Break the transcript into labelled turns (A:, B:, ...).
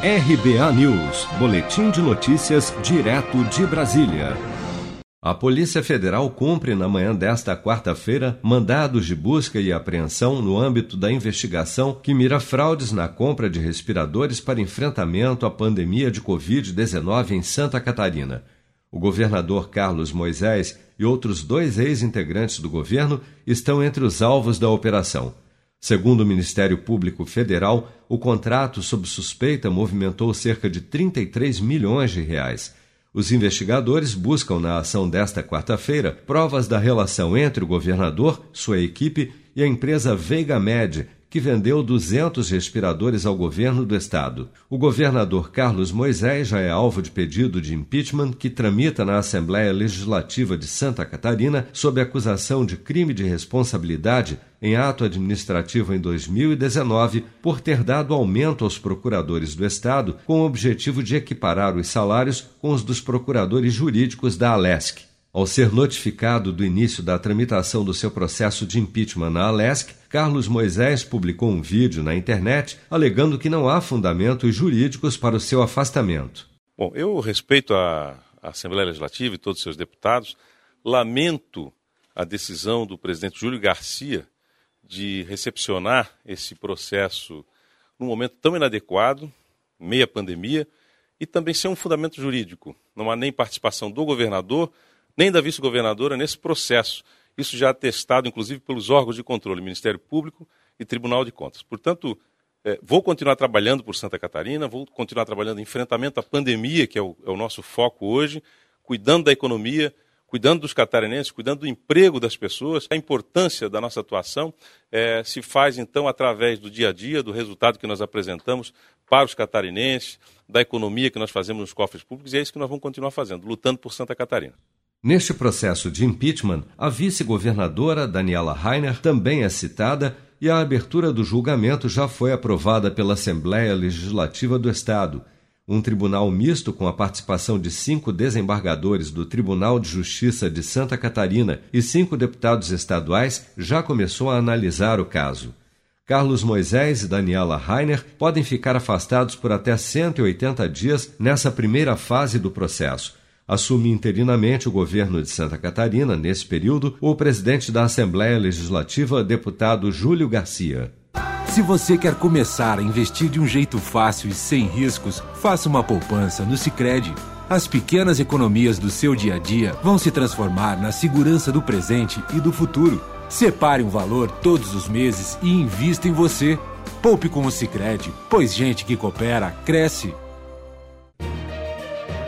A: RBA News, Boletim de Notícias, direto de Brasília. A Polícia Federal cumpre na manhã desta quarta-feira mandados de busca e apreensão no âmbito da investigação que mira fraudes na compra de respiradores para enfrentamento à pandemia de Covid-19 em Santa Catarina. O governador Carlos Moisés e outros dois ex-integrantes do governo estão entre os alvos da operação. Segundo o Ministério Público Federal, o contrato sob suspeita movimentou cerca de 33 milhões de reais. Os investigadores buscam na ação desta quarta-feira provas da relação entre o governador, sua equipe e a empresa Veiga Med, que vendeu 200 respiradores ao governo do estado. O governador Carlos Moisés já é alvo de pedido de impeachment que tramita na Assembleia Legislativa de Santa Catarina sob acusação de crime de responsabilidade em ato administrativo em 2019 por ter dado aumento aos procuradores do estado com o objetivo de equiparar os salários com os dos procuradores jurídicos da Alesc. Ao ser notificado do início da tramitação do seu processo de impeachment na Alesc, Carlos Moisés publicou um vídeo na internet alegando que não há fundamentos jurídicos para o seu afastamento.
B: Bom, eu respeito a, Assembleia Legislativa e todos os seus deputados, lamento a decisão do presidente Júlio Garcia de recepcionar esse processo num momento tão inadequado, meia pandemia, e também sem um fundamento jurídico. Não há nem participação do governador, nem da vice-governadora nesse processo. Isso já atestado, inclusive, pelos órgãos de controle, Ministério Público e Tribunal de Contas. Portanto, é, vou continuar trabalhando por Santa Catarina, vou continuar trabalhando em enfrentamento à pandemia, que é o, é o nosso foco hoje, cuidando da economia, cuidando dos catarinenses, cuidando do emprego das pessoas. A importância da nossa atuação é, se faz, então, através do dia a dia, do resultado que nós apresentamos para os catarinenses, da economia que nós fazemos nos cofres públicos, e é isso que nós vamos continuar fazendo, lutando por Santa Catarina.
A: Neste processo de impeachment, a vice-governadora Daniela Rainer também é citada e a abertura do julgamento já foi aprovada pela Assembleia Legislativa do Estado. Um tribunal misto com a participação de cinco desembargadores do Tribunal de Justiça de Santa Catarina e cinco deputados estaduais já começou a analisar o caso. Carlos Moisés e Daniela Rainer podem ficar afastados por até 180 dias nessa primeira fase do processo assume interinamente o governo de Santa Catarina, nesse período, o presidente da Assembleia Legislativa, deputado Júlio Garcia.
C: Se você quer começar a investir de um jeito fácil e sem riscos, faça uma poupança no Sicredi. As pequenas economias do seu dia a dia vão se transformar na segurança do presente e do futuro. Separe um valor todos os meses e invista em você. Poupe com o Sicredi, pois gente que coopera cresce